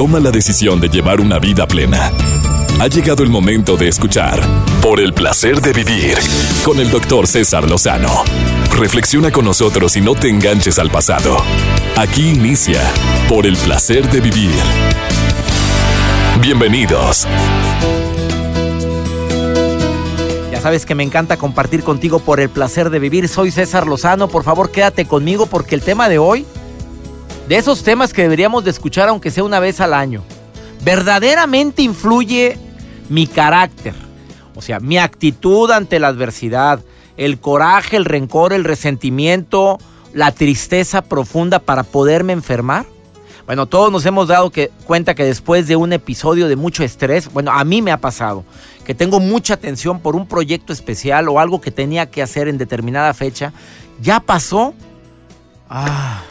toma la decisión de llevar una vida plena. Ha llegado el momento de escuchar Por el placer de vivir con el doctor César Lozano. Reflexiona con nosotros y no te enganches al pasado. Aquí inicia Por el placer de vivir. Bienvenidos. Ya sabes que me encanta compartir contigo por el placer de vivir. Soy César Lozano. Por favor, quédate conmigo porque el tema de hoy, de esos temas que deberíamos de escuchar aunque sea una vez al año, verdaderamente influye mi carácter, o sea, mi actitud ante la adversidad, el coraje, el rencor, el resentimiento, la tristeza profunda para poderme enfermar. Bueno, todos nos hemos dado cuenta que después de un episodio de mucho estrés, bueno, a mí me ha pasado, que tengo mucha tensión por un proyecto especial o algo que tenía que hacer en determinada fecha, ya pasó. Ah,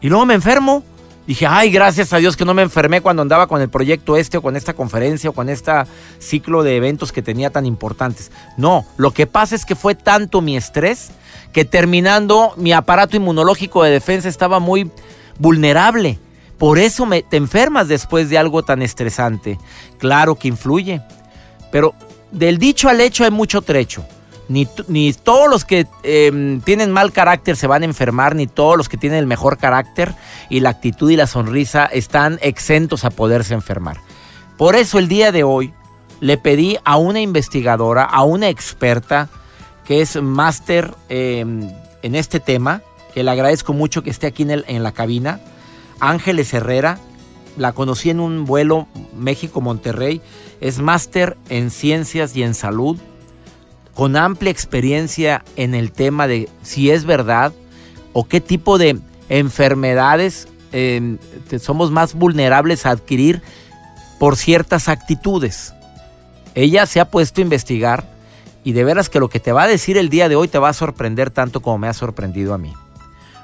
y luego me enfermo Dije, ay, gracias a Dios que no me enfermé cuando andaba con el proyecto este o con esta conferencia o con este ciclo de eventos que tenía tan importantes. No, lo que pasa es que fue tanto mi estrés que terminando mi aparato inmunológico de defensa estaba muy vulnerable. Por eso me, te enfermas después de algo tan estresante. Claro que influye. Pero del dicho al hecho hay mucho trecho ni, todos los que em, tienen mal carácter se van a enfermar, ni todos los que tienen el mejor carácter y la actitud y la sonrisa están exentos a poderse enfermar. Por eso el día de hoy le pedí a una investigadora, a una experta que es máster em, en este tema, que le agradezco mucho que esté aquí en, en la cabina, Ángeles Herrera, la conocí en un vuelo México-Monterrey, es máster en ciencias y en salud con amplia experiencia en el tema de si es verdad o qué tipo de enfermedades em, somos más vulnerables a adquirir por ciertas actitudes. Ella se ha puesto a investigar y de veras que lo que te va a decir el día de hoy te va a sorprender tanto como me ha sorprendido a mí.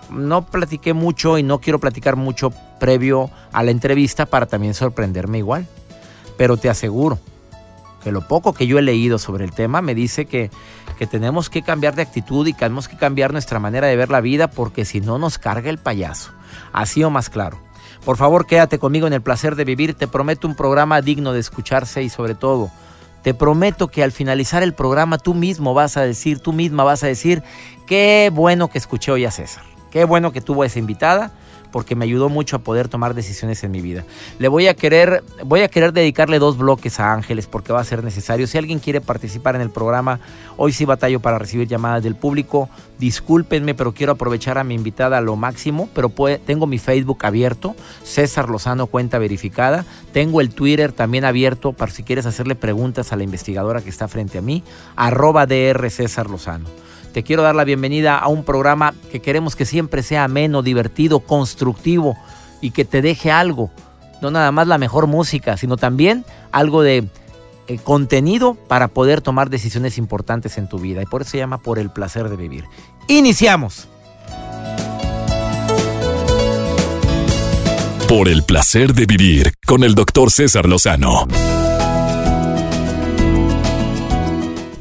No platiqué mucho y no quiero platicar mucho previo a la entrevista para también sorprenderme igual. Pero te aseguro que lo poco que yo he leído sobre el tema me dice que, que tenemos que cambiar de actitud y que tenemos que cambiar nuestra manera de ver la vida porque si no nos carga el payaso. Así o más claro. Por favor, quédate conmigo en el placer de vivir. Te prometo un programa digno de escucharse y sobre todo, te prometo que al finalizar el programa tú mismo vas a decir, tú misma vas a decir, qué bueno que escuché hoy a César. Qué bueno que tuvo esa invitada porque me ayudó mucho a poder tomar decisiones en mi vida. Le voy a querer, voy a querer dedicarle dos bloques a Ángeles porque va a ser necesario. Si alguien quiere participar en el programa, hoy sí batallo para recibir llamadas del público. Discúlpenme, pero quiero aprovechar a mi invitada a lo máximo. Pero tengo mi Facebook abierto, César Lozano cuenta verificada. Tengo el Twitter también abierto para si quieres hacerle preguntas a la investigadora que está frente a mí, arroba DR César Lozano. Te quiero dar la bienvenida a un programa que queremos que siempre sea ameno, divertido, constructivo y que te deje algo. No nada más la mejor música, sino también algo de eh, contenido para poder tomar decisiones importantes en tu vida. Y por eso se llama Por el placer de vivir. Iniciamos. Por el placer de vivir con el doctor César Lozano.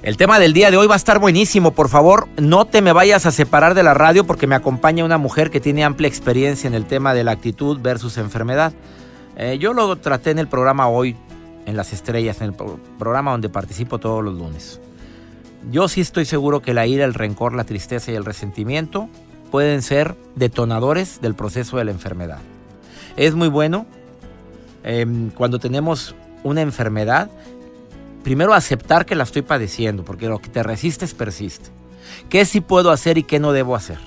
El tema del día de hoy va a estar buenísimo. Por favor, no te me vayas a separar de la radio porque me acompaña una mujer que tiene amplia experiencia en el tema de la actitud versus enfermedad. Eh, yo lo traté en el programa hoy, en Las Estrellas, en el programa donde participo todos los lunes. Yo sí estoy seguro que la ira, el rencor, la tristeza y el resentimiento pueden ser detonadores del proceso de la enfermedad. Es muy bueno em, cuando tenemos una enfermedad primero aceptar que la estoy padeciendo, porque lo que te resistes persiste. ¿Qué sí puedo hacer y qué no debo hacer?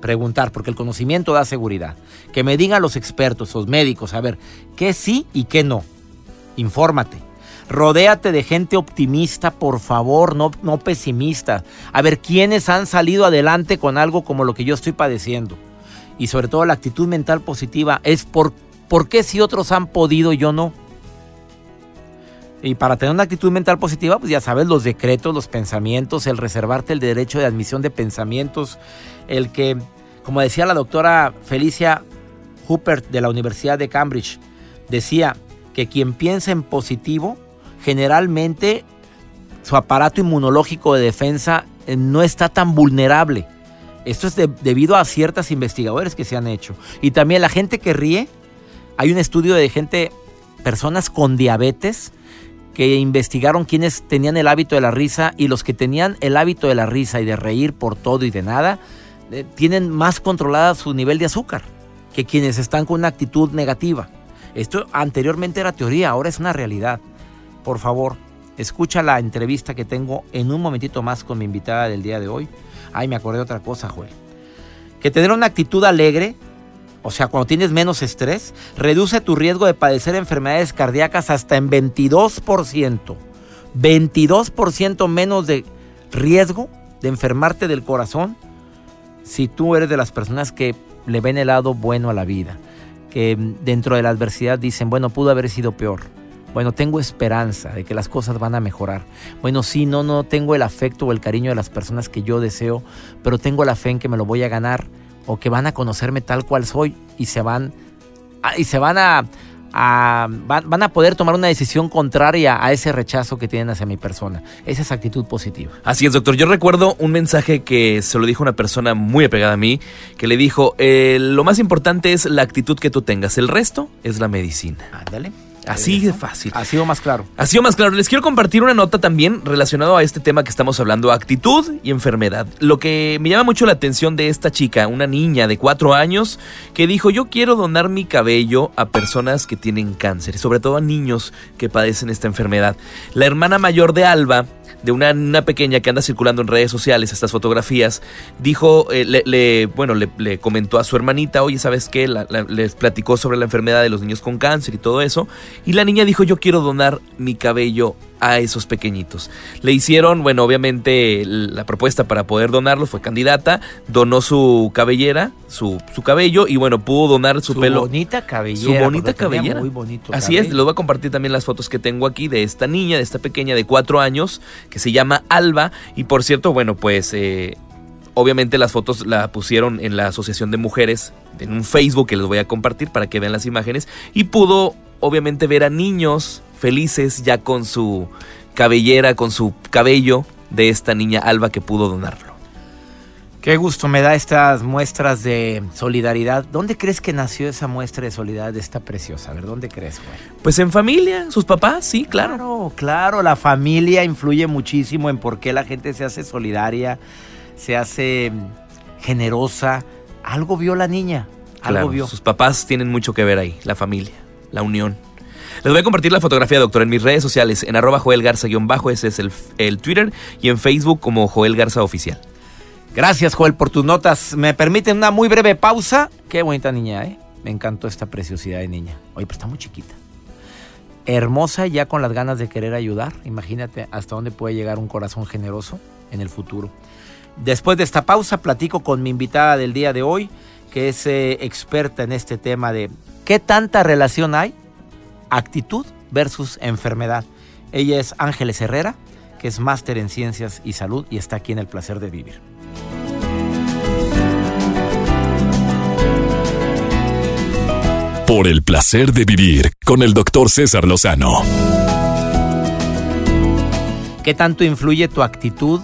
Preguntar, porque el conocimiento da seguridad. Que me digan los expertos, los médicos, a ver, qué sí y qué no. Infórmate. Rodéate de gente optimista, por favor, no, no pesimista. A ver, ¿quiénes han salido adelante con algo como lo que yo estoy padeciendo? Y sobre todo la actitud mental positiva es por, ¿por qué si otros han podido yo no? Y para tener una actitud mental positiva, pues ya sabes, los decretos, los pensamientos, el reservarte el derecho de admisión de pensamientos, el que, como decía la doctora Felicia Hooper de la Universidad de Cambridge, decía que quien piensa en positivo, generalmente su aparato inmunológico de defensa eh, no está tan vulnerable. Esto es debido a ciertas investigadores que se han hecho. Y también la gente que ríe, Hay un estudio de gente, personas con diabetes, que investigaron quiénes tenían el hábito de la risa y los que tenían el hábito de la risa y de reír por todo y de nada, eh, tienen más controlada su nivel de azúcar que quienes están con una actitud negativa. Esto anteriormente era teoría, ahora es una realidad. Por favor, escucha la entrevista que tengo en un momentito más con mi invitada del día de hoy. Ay, me acordé de otra cosa, Joel. Que tener una actitud alegre, o sea, cuando tienes menos estrés, reduce tu riesgo de padecer enfermedades cardíacas hasta en 22%. 22% menos de riesgo de enfermarte del corazón si tú eres de las personas que le ven el lado bueno a la vida, que dentro de la adversidad dicen, bueno, pudo haber sido peor. Bueno, tengo esperanza de que las cosas van a mejorar. Bueno, sí, no, no tengo el afecto o el cariño de las personas que yo deseo, pero tengo la fe en que me lo voy a ganar o que van a conocerme tal cual soy y se van y se van a, van, a poder tomar una decisión contraria a ese rechazo que tienen hacia mi persona. Esa es actitud positiva. Así es, doctor. Yo recuerdo un mensaje que se lo dijo una persona muy apegada a mí, que le dijo, eh, lo más importante es la actitud que tú tengas, el resto es la medicina. Ándale. Así de fácil. Ha sido más claro. Ha sido más claro. Les quiero compartir una nota también relacionado a este tema que estamos hablando, actitud y enfermedad. Lo que me llama mucho la atención de esta chica, una niña de cuatro años, que dijo, yo quiero donar mi cabello a personas que tienen cáncer, sobre todo a niños que padecen esta enfermedad. La hermana mayor de Alba de una, pequeña que anda circulando en redes sociales estas fotografías, dijo, eh, le, bueno, le, comentó a su hermanita, oye, ¿sabes qué? les platicó sobre la enfermedad de los niños con cáncer y todo eso, y la niña dijo, yo quiero donar mi cabello a esos pequeñitos. Le hicieron, bueno, obviamente la propuesta para poder donarlo fue candidata, donó su cabellera, su, su cabello y bueno, pudo donar su, pelo. Su bonita cabellera. Su bonita cabellera. Muy bonito. Así es, les voy a compartir también las fotos que tengo aquí de esta niña, de esta pequeña de cuatro años, que se llama Alba. Y por cierto, bueno, pues eh, obviamente las fotos la pusieron en la Asociación de Mujeres, en un Facebook que les voy a compartir para que vean las imágenes. Y pudo obviamente ver a niños felices ya con su cabellera, con su cabello de esta niña Alba que pudo donarlo. Qué gusto me da estas muestras de solidaridad. ¿Dónde crees que nació esa muestra de solidaridad de esta preciosa? A ver, ¿dónde crees, güey? Pues en familia, sus papás, sí, claro. Claro, claro, la familia influye muchísimo en por qué la gente se hace solidaria, se hace generosa. Algo vio la niña, algo vio. Sus papás tienen mucho que ver ahí, la familia, la unión. Les voy a compartir la fotografía, doctor, en mis redes sociales, en arroba Joel Garza-bajo, ese es el, Twitter, y en Facebook como Joel Garza Oficial. Gracias, Joel, por tus notas. ¿Me permiten una muy breve pausa? Qué bonita niña, ¿eh? Me encantó esta preciosidad de niña. Oye, pero está muy chiquita. Hermosa ya con las ganas de querer ayudar. Imagínate hasta dónde puede llegar un corazón generoso en el futuro. Después de esta pausa, platico con mi invitada del día de hoy, que es eh, experta en este tema de qué tanta relación hay actitud versus enfermedad. Ella es Ángeles Herrera, que es máster en ciencias y salud y está aquí en el placer de vivir. Por el placer de vivir con el doctor César Lozano. ¿Qué tanto influye tu actitud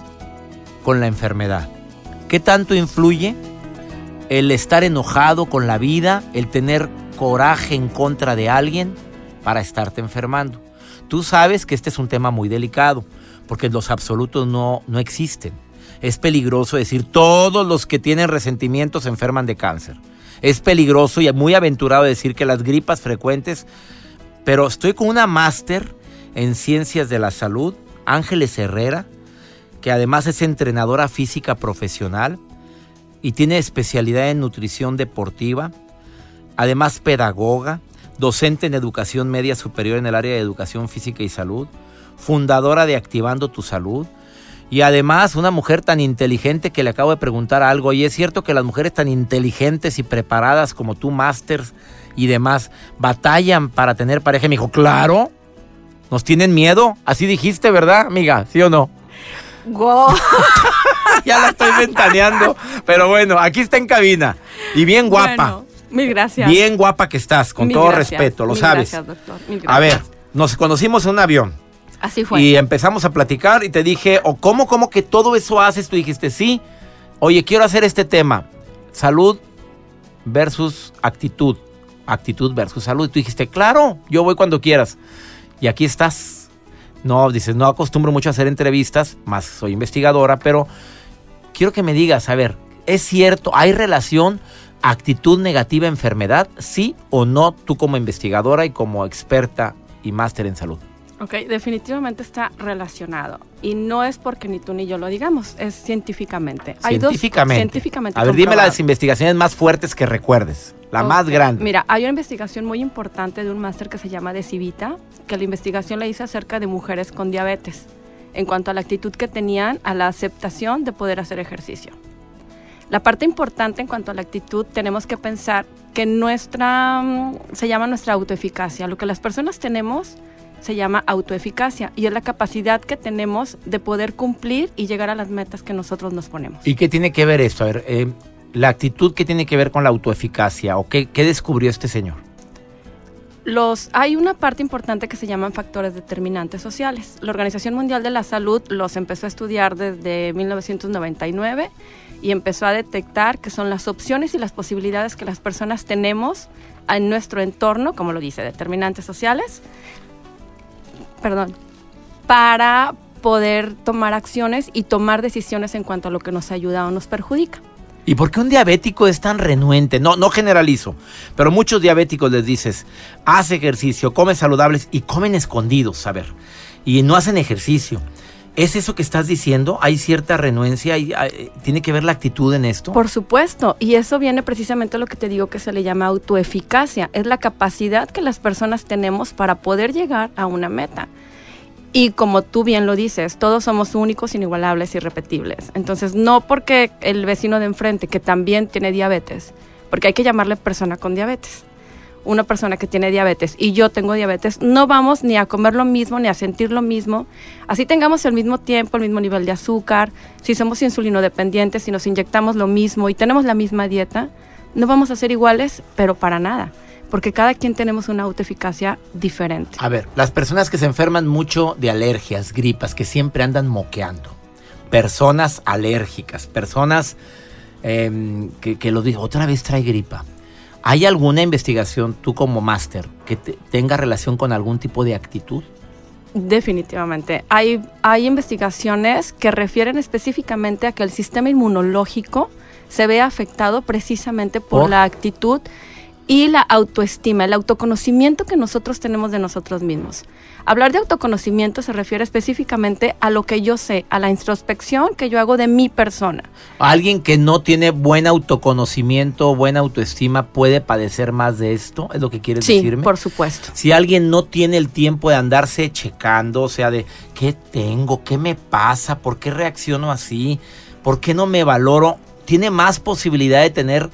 con la enfermedad? ¿Qué tanto influye el estar enojado con la vida, el tener coraje en contra de alguien? para estarte enfermando. Tú sabes que este es un tema muy delicado, porque los absolutos no, no existen. Es peligroso decir todos los que tienen resentimiento se enferman de cáncer. Es peligroso y muy aventurado decir que las gripas frecuentes, pero estoy con una máster en ciencias de la salud, Ángeles Herrera, que además es entrenadora física profesional y tiene especialidad en nutrición deportiva, además pedagoga, docente en educación media superior en el área de educación física y salud, fundadora de Activando tu Salud, y además una mujer tan inteligente que le acabo de preguntar algo, y es cierto que las mujeres tan inteligentes y preparadas como tú, masters y demás, batallan para tener pareja. Y me dijo, claro, nos tienen miedo, así dijiste, ¿verdad, amiga? ¿Sí o no? ya la estoy ventaneando, pero bueno, aquí está en cabina y bien guapa. Mil gracias. Bien guapa que estás, con todo respeto, lo sabes. Gracias, doctor. Mil gracias. A ver, nos conocimos en un avión. Así fue. Y empezamos a platicar y te dije, ¿o cómo, cómo que todo eso haces? Tú dijiste, sí. Oye, quiero hacer este tema. Salud versus actitud. actitud versus salud. Y tú dijiste, claro, yo voy cuando quieras. Y aquí estás. No, dices, no acostumbro mucho a hacer entrevistas, más soy investigadora, pero quiero que me digas, a ver, ¿es cierto? ¿Hay relación actitud negativa enfermedad? ¿Sí o no tú como investigadora y como experta y máster en salud? Ok, definitivamente está relacionado. Y no es porque ni tú ni yo lo digamos, es científicamente. Hay científicamente. Dos, científicamente. A ver, dime las investigaciones más fuertes que recuerdes. La más grande. Mira, hay una investigación muy importante de un máster que se llama Decivita, que la investigación la hice acerca de mujeres con diabetes, en cuanto a la actitud que tenían a la aceptación de poder hacer ejercicio. La parte importante en cuanto a la actitud, tenemos que pensar que nuestra, mm, se llama nuestra autoeficacia. Lo que las personas tenemos se llama autoeficacia y es la capacidad que tenemos de poder cumplir y llegar a las metas que nosotros nos ponemos. ¿Y qué tiene que ver esto? A ver, eh, la actitud que tiene que ver con la autoeficacia o qué, qué descubrió este señor. Los, hay una parte importante que se llaman factores determinantes sociales. La Organización Mundial de la Salud los empezó a estudiar desde 1999 y empezó a detectar que son las opciones y las posibilidades que las personas tenemos en nuestro entorno, como lo dice, determinantes sociales, perdón, para poder tomar acciones y tomar decisiones en cuanto a lo que nos ayuda o nos perjudica. ¿Y por qué un diabético es tan renuente? No, no generalizo, pero muchos diabéticos les dices, haz ejercicio, come saludables y comen escondidos, a ver, y no hacen ejercicio. ¿Es eso que estás diciendo? ¿Hay cierta renuencia? ¿Tiene que ver la actitud en esto? Por supuesto, y eso viene precisamente a lo que te digo que se le llama autoeficacia. Es la capacidad que las personas tenemos para poder llegar a una meta. Y como tú bien lo dices, todos somos únicos, inigualables, irrepetibles. Entonces, no porque el vecino de enfrente, que también tiene diabetes, porque hay que llamarle persona con diabetes una persona que tiene diabetes y yo tengo diabetes, no vamos ni a comer lo mismo, ni a sentir lo mismo. Así tengamos el mismo tiempo, el mismo nivel de azúcar, si somos insulino dependientes, si nos inyectamos lo mismo y tenemos la misma dieta, no vamos a ser iguales, pero para nada. Porque cada quien tenemos una autoeficacia diferente. A ver, las personas que se enferman mucho de alergias, gripas, que siempre andan moqueando. Personas alérgicas, personas em, que, que lo digo, otra vez trae gripa ¿Hay alguna investigación, tú como máster, que tenga relación con algún tipo de actitud? Definitivamente. Hay, hay investigaciones que refieren específicamente a que el sistema inmunológico se ve afectado precisamente por, la actitud y la autoestima, el autoconocimiento que nosotros tenemos de nosotros mismos. Hablar de autoconocimiento se refiere específicamente a lo que yo sé, a la introspección que yo hago de mi persona. ¿Alguien que no tiene buen autoconocimiento, buena autoestima, puede padecer más de esto? ¿Es lo que quieres sí, decirme? por supuesto. Si alguien no tiene el tiempo de andarse checando, o sea, de qué tengo, qué me pasa, por qué reacciono así, por qué no me valoro, tiene más posibilidad de tener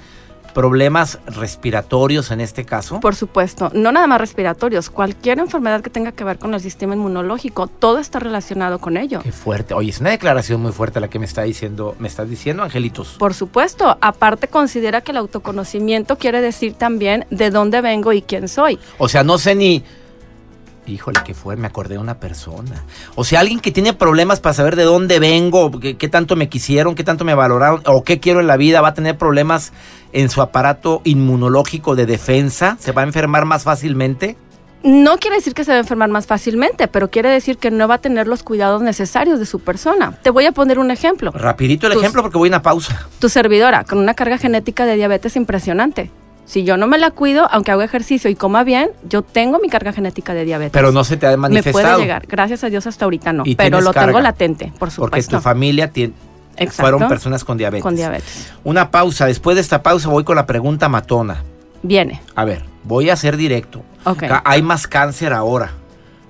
problemas respiratorios en este caso? Por supuesto, no nada más respiratorios, cualquier enfermedad que tenga que ver con el sistema inmunológico, todo está relacionado con ello. Qué fuerte. Oye, es una declaración muy fuerte la que me está diciendo, me estás diciendo, Angelitos. Por supuesto, aparte considera que el autoconocimiento quiere decir también de dónde vengo y quién soy. O sea, no sé ni Híjole, ¿qué fue? Me acordé de una persona. O sea, alguien que tiene problemas para saber de dónde vengo, qué, qué, tanto me quisieron, qué tanto me valoraron, o qué quiero en la vida, va a tener problemas en su aparato inmunológico de defensa, se va a enfermar más fácilmente. No quiere decir que se va a enfermar más fácilmente, pero quiere decir que no va a tener los cuidados necesarios de su persona. Te voy a poner un ejemplo. Rapidito el ejemplo porque voy a una pausa. Tu servidora, con una carga genética de diabetes impresionante si yo no me la cuido, aunque hago ejercicio y coma bien, yo tengo mi carga genética de diabetes. Pero no se te ha manifestado. Me puede llegar. Gracias a Dios hasta ahorita no. Pero lo tengo latente, por supuesto. Porque tu familia tiene, fueron personas con diabetes. Con diabetes. Una pausa. Después de esta pausa voy con la pregunta matona. Viene. A ver, voy a ser directo. Okay. Hay más cáncer ahora.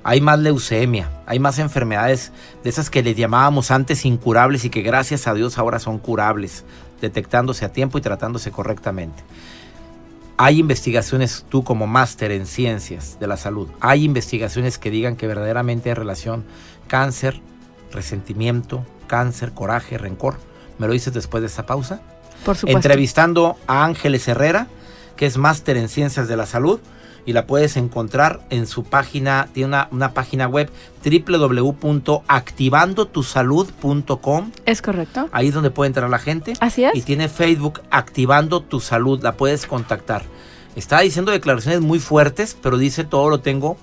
Hay más leucemia. Hay más enfermedades de esas que les llamábamos antes incurables y que gracias a Dios ahora son curables, detectándose a tiempo y tratándose correctamente. Hay investigaciones, tú como máster en ciencias de la salud, hay investigaciones que digan que verdaderamente hay relación cáncer, resentimiento, cáncer, coraje, rencor. ¿Me lo dices después de esta pausa? Por supuesto. Entrevistando a Ángeles Herrera, que es máster en ciencias de la salud y la puedes encontrar en su página, tiene una, una página web www.activandotusalud.com. Es correcto. Ahí es donde puede entrar la gente. Así es. Y tiene Facebook Activando Tu Salud, la puedes contactar. Está diciendo declaraciones muy fuertes, pero dice todo lo tengo,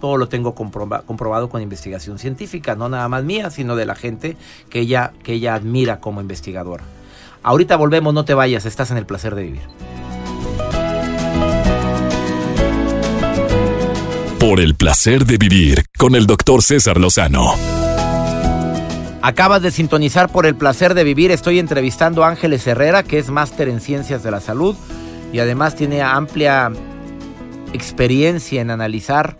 todo lo tengo comprobado con investigación científica, no nada más mía, sino de la gente que ella, que ella admira como investigadora. Ahorita volvemos, no te vayas, estás en el placer de vivir. Por el placer de vivir con el doctor César Lozano. Acabas de sintonizar por el placer de vivir. Estoy entrevistando a Ángeles Herrera, que es máster en ciencias de la salud y además tiene amplia experiencia en analizar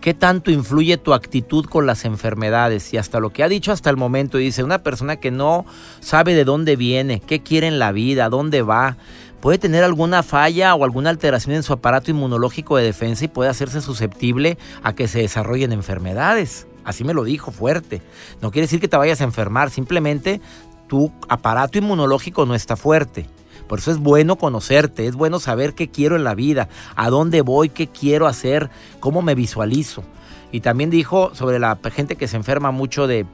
qué tanto influye tu actitud con las enfermedades y hasta lo que ha dicho hasta el momento. Dice, una persona que no sabe de dónde viene, qué quiere en la vida, dónde va, puede tener alguna falla o alguna alteración en su aparato inmunológico de defensa y puede hacerse susceptible a que se desarrollen enfermedades. Así me lo dijo fuerte. No quiere decir que te vayas a enfermar, simplemente tu aparato inmunológico no está fuerte. Por eso es bueno conocerte, es bueno saber qué quiero en la vida, a dónde voy, qué quiero hacer, cómo me visualizo. Y también dijo sobre la gente que se enferma mucho de,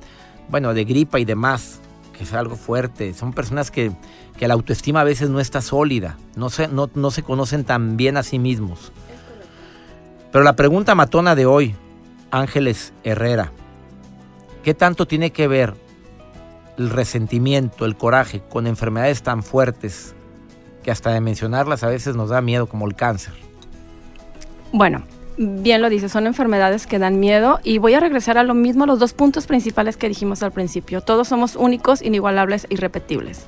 bueno, de gripa y demás, que es algo fuerte. Son personas que, que la autoestima a veces no está sólida, no se, no, no se conocen tan bien a sí mismos. Pero la pregunta matona de hoy, Ángeles Herrera, ¿qué tanto tiene que ver el resentimiento, el coraje con enfermedades tan fuertes que hasta de mencionarlas a veces nos da miedo, como el cáncer. Bueno, bien lo dice, son enfermedades que dan miedo y voy a regresar a lo mismo, a los dos puntos principales que dijimos al principio. Todos somos únicos, inigualables, irrepetibles.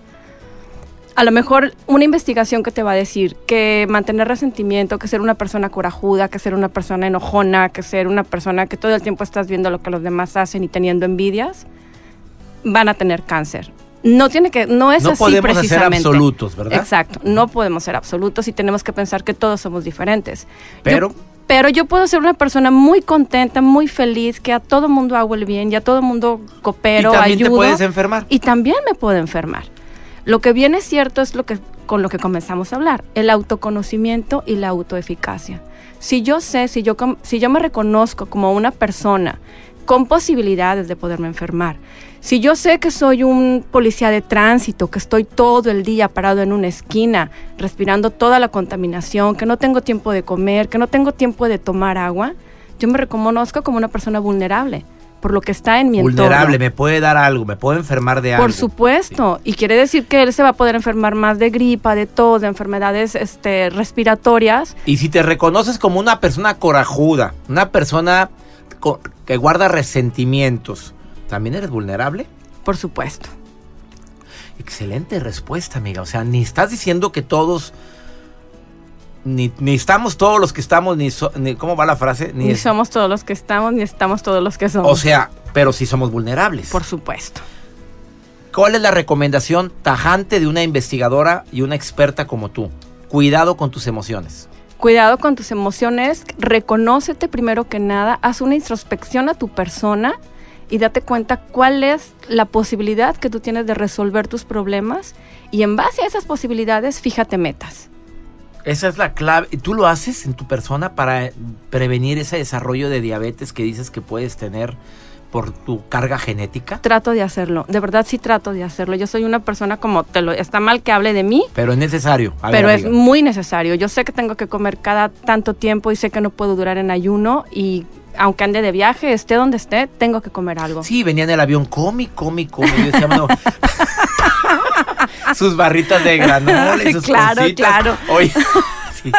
A lo mejor una investigación que te va a decir que mantener resentimiento, que ser una persona corajuda, que ser una persona enojona, que ser una persona que todo el tiempo estás viendo lo que los demás hacen y teniendo envidias, van a tener cáncer. No tiene que, no es así precisamente. Podemos ser absolutos, ¿verdad? Exacto, no podemos ser absolutos y tenemos que pensar que todos somos diferentes. Pero. Pero yo puedo ser una persona muy contenta, muy feliz, que a todo mundo hago el bien y a todo mundo coopero, ayudo. Y también te puedes enfermar. Y también me puedo enfermar. Lo que viene cierto es lo que con lo que comenzamos a hablar, el autoconocimiento y la autoeficacia. Si yo sé, si yo, si yo me reconozco como una persona con posibilidades de poderme enfermar, si yo sé que soy un policía de tránsito, que estoy todo el día parado en una esquina, respirando toda la contaminación, que no tengo tiempo de comer, que no tengo tiempo de tomar agua, yo me reconozco como una persona vulnerable por lo que está en mi entorno. Vulnerable, me puede dar algo, me puedo enfermar de algo. Por supuesto, y quiere decir que él se va a poder enfermar más de gripa, de tos, de enfermedades este, respiratorias. Y si te reconoces como una persona corajuda, una persona que guarda resentimientos, ¿También eres vulnerable? Por supuesto. Excelente respuesta, amiga. O sea, ni estás diciendo que todos... Ni, estamos todos los que estamos, ni, ¿cómo va la frase? Ni, somos todos los que estamos, ni estamos todos los que somos. O sea, pero sí somos vulnerables. Por supuesto. ¿Cuál es la recomendación tajante de una investigadora y una experta como tú? Cuidado con tus emociones. Cuidado con tus emociones, reconócete primero que nada, haz una introspección a tu persona y date cuenta cuál es la posibilidad que tú tienes de resolver tus problemas y en base a esas posibilidades fíjate metas. Esa es la clave. ¿Tú lo haces en tu persona para prevenir ese desarrollo de diabetes que dices que puedes tener por tu carga genética? Trato de hacerlo, de verdad sí trato de hacerlo. Yo soy una persona como te lo está mal que hable de mí, pero es necesario. pero es muy necesario. Yo sé que tengo que comer cada tanto tiempo y sé que no puedo durar en ayuno y aunque ande de viaje, esté donde esté, tengo que comer algo. Sí, venía en el avión, come, come, come. Yo decía, sus barritas de granola y sus Claro, claro. Oye, sí,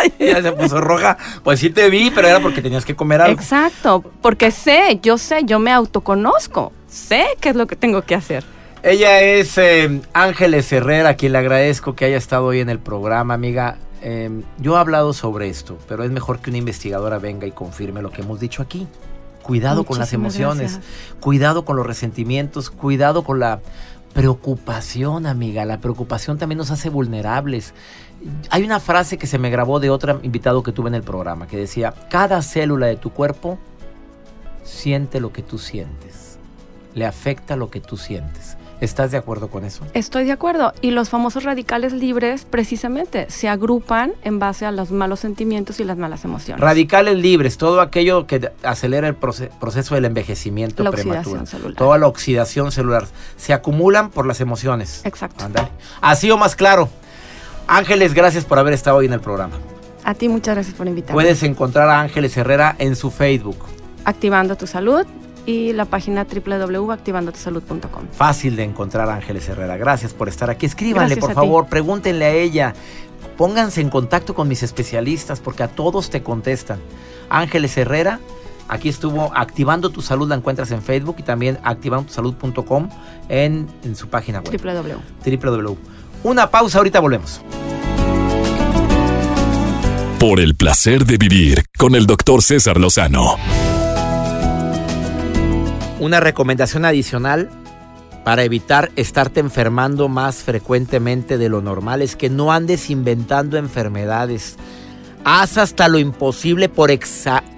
ya se puso roja. Pues sí te vi, pero era porque tenías que comer algo. Exacto, porque sé, yo sé, yo me autoconozco. Sé qué es lo que tengo que hacer. Ella es eh, Ángeles Herrera, a quien le agradezco que haya estado hoy en el programa, amiga. Em, yo he hablado sobre esto, pero es mejor que una investigadora venga y confirme lo que hemos dicho aquí. Cuidado con las emociones, cuidado con los resentimientos, cuidado con la preocupación, amiga. La preocupación también nos hace vulnerables. Hay una frase que se me grabó de otro invitado que tuve en el programa que decía, cada célula de tu cuerpo siente lo que tú sientes, le afecta lo que tú sientes. ¿Estás de acuerdo con eso? Estoy de acuerdo. Y los famosos radicales libres precisamente se agrupan en base a los malos sentimientos y las malas emociones. Radicales libres, todo aquello que acelera el proceso del envejecimiento la Oxidación celular. Toda la oxidación celular. Se acumulan por las emociones. Exacto. Así o más claro. Ángeles, gracias por haber estado hoy en el programa. A ti muchas gracias por invitarme. Puedes encontrar a Ángeles Herrera en su Facebook. Activando tu salud y la página www.activandotusalud.com. Fácil de encontrar a Ángeles Herrera. Gracias por estar aquí. Escríbanle, Gracias por favor, pregúntenle a ella. Pónganse en contacto con mis especialistas porque a todos te contestan. Ángeles Herrera, aquí estuvo Activando tu Salud, la encuentras en Facebook y también activandotusalud.com en, en su página web. www. www. Una pausa, ahorita volvemos. Por el placer de vivir con el doctor César Lozano. Una recomendación adicional para evitar estarte enfermando más frecuentemente de lo normal es que no andes inventando enfermedades. Haz hasta lo imposible por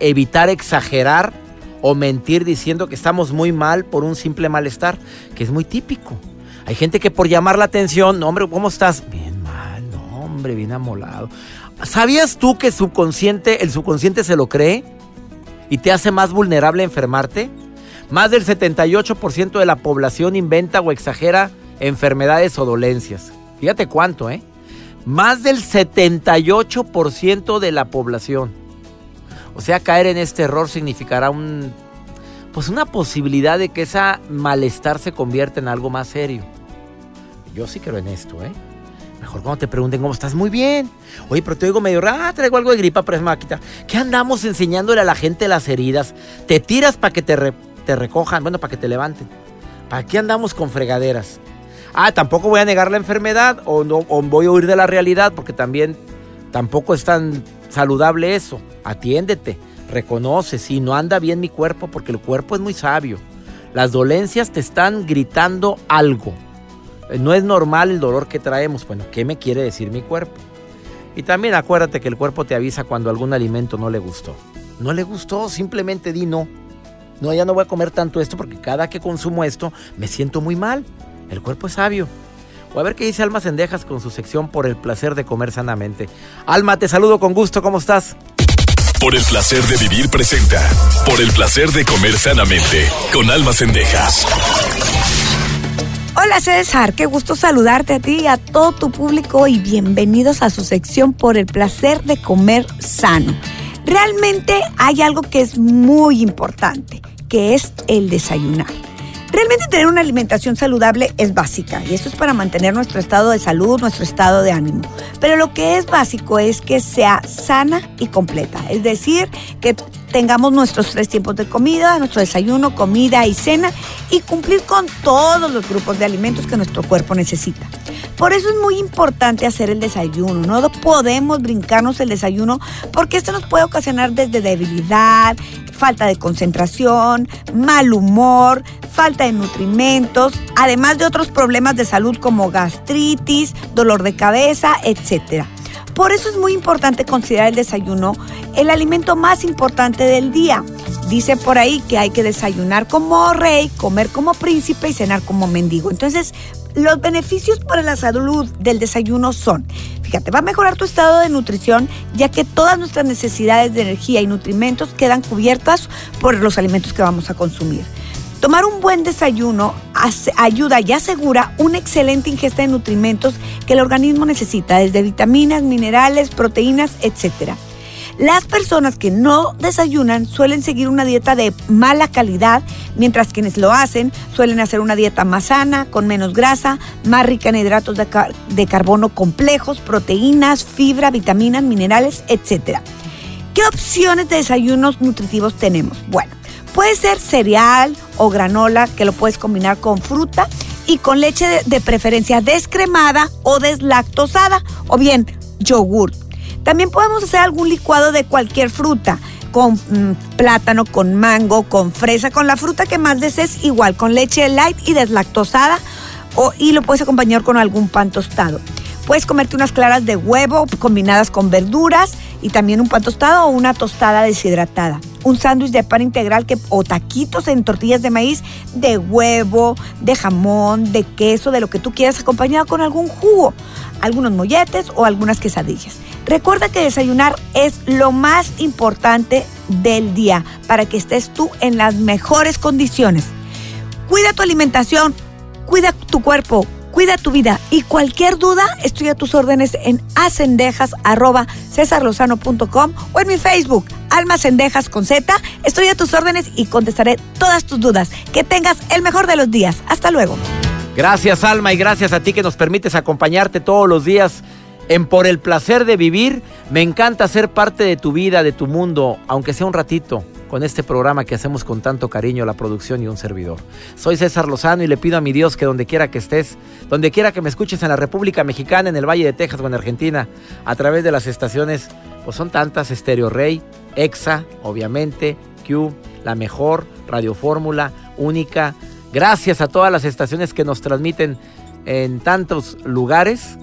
evitar exagerar o mentir diciendo que estamos muy mal por un simple malestar, que es muy típico. Hay gente que por llamar la atención, no, hombre, ¿cómo estás? Bien mal, no, hombre, bien amolado. ¿Sabías tú que subconsciente, el subconsciente se lo cree y te hace más vulnerable a enfermarte? Más del 78% de la población inventa o exagera enfermedades o dolencias. Fíjate cuánto, ¿eh? Más del 78% de la población. O sea, caer en este error significará un pues una posibilidad de que esa malestar se convierta en algo más serio. Yo sí creo en esto, ¿eh? Mejor cuando te pregunten cómo estás, muy bien. Oye, pero te digo medio, ah, traigo algo de gripa, pero es máquina. ¿Qué andamos enseñándole a la gente las heridas? Te tiras para que te, te recojan, bueno, para que te levanten. ¿Para qué andamos con fregaderas? Ah, tampoco voy a negar la enfermedad o, no, voy a huir de la realidad porque también tampoco es tan saludable eso. Atiéndete, reconoce si no anda bien mi cuerpo porque el cuerpo es muy sabio. Las dolencias te están gritando algo. No es normal el dolor que traemos. Bueno, ¿qué me quiere decir mi cuerpo? Y también acuérdate que el cuerpo te avisa cuando algún alimento no le gustó. No le gustó, simplemente di no. No, ya no voy a comer tanto esto porque cada que consumo esto me siento muy mal. El cuerpo es sabio. O a ver qué dice Alma Sendejas con su sección por el placer de comer sanamente. Alma, te saludo con gusto, ¿cómo estás? Por el placer de vivir presenta. Por el placer de comer sanamente. Con almas cendejas. Hola César, qué gusto saludarte a ti y a todo tu público y bienvenidos a su sección por el placer de comer sano. Realmente hay algo que es muy importante, que es el desayunar. Realmente tener una alimentación saludable es básica y eso es para mantener nuestro estado de salud, nuestro estado de ánimo. Pero lo que es básico es que sea sana y completa, es decir, que tengamos nuestros tres tiempos de comida, nuestro desayuno, comida y cena y cumplir con todos los grupos de alimentos que nuestro cuerpo necesita. Por eso es muy importante hacer el desayuno. No podemos brincarnos el desayuno porque esto nos puede ocasionar desde debilidad, falta de concentración, mal humor, falta de nutrimentos, además de otros problemas de salud como gastritis, dolor de cabeza, etc. Por eso es muy importante considerar el desayuno el alimento más importante del día. Dice por ahí que hay que desayunar como rey, comer como príncipe y cenar como mendigo. Entonces, los beneficios para la salud del desayuno son, fíjate, va a mejorar tu estado de nutrición ya que todas nuestras necesidades de energía y nutrimentos quedan cubiertas por los alimentos que vamos a consumir. Tomar un buen desayuno ayuda y asegura una excelente ingesta de nutrimentos que el organismo necesita, desde vitaminas, minerales, proteínas, etcétera. Las personas que no desayunan suelen seguir una dieta de mala calidad, mientras quienes lo hacen suelen hacer una dieta más sana, con menos grasa, más rica en hidratos de, de carbono complejos, proteínas, fibra, vitaminas, minerales, etc. ¿Qué opciones de desayunos nutritivos tenemos? Bueno, puede ser cereal o granola, que lo puedes combinar con fruta y con leche de, de preferencia descremada o deslactosada, o bien yogur. También podemos hacer algún licuado de cualquier fruta, con mm, plátano, con mango, con fresa, con la fruta que más desees, igual, con leche light y deslactosada, o, y lo puedes acompañar con algún pan tostado. Puedes comerte unas claras de huevo combinadas con verduras y también un pan tostado o una tostada deshidratada. Un sándwich de pan integral que, o taquitos en tortillas de maíz de huevo, de jamón, de queso, de lo que tú quieras, acompañado con algún jugo, algunos molletes o algunas quesadillas. Recuerda que desayunar es lo más importante del día para que estés tú en las mejores condiciones. Cuida tu alimentación, cuida tu cuerpo, cuida tu vida y cualquier duda, estoy a tus órdenes en acendejas arroba cesarlozano.com o en mi Facebook, Alma Cendejas con Z. Estoy a tus órdenes y contestaré todas tus dudas. Que tengas el mejor de los días. Hasta luego. Gracias Alma y gracias a ti que nos permites acompañarte todos los días en Por el placer de vivir. Me encanta ser parte de tu vida, de tu mundo, aunque sea un ratito, con este programa que hacemos con tanto cariño, la producción y un servidor. Soy César Lozano y le pido a mi Dios que donde quiera que estés, donde quiera que me escuches en la República Mexicana, en el Valle de Texas o en Argentina, a través de las estaciones, pues son tantas, Estéreo Rey, EXA, obviamente, Q, La Mejor, Radio Fórmula, Única. Gracias a todas las estaciones que nos transmiten en tantos lugares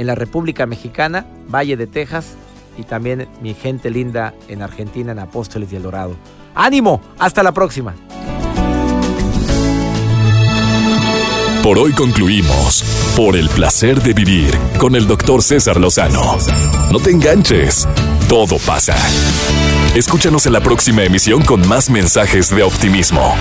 en la República Mexicana, Valle de Texas y también mi gente linda en Argentina, en Apóstoles y El Dorado. ¡Ánimo! ¡Hasta la próxima! Por hoy concluimos Por el placer de vivir con el doctor César Lozano. No te enganches, todo pasa. Escúchanos en la próxima emisión con más mensajes de optimismo.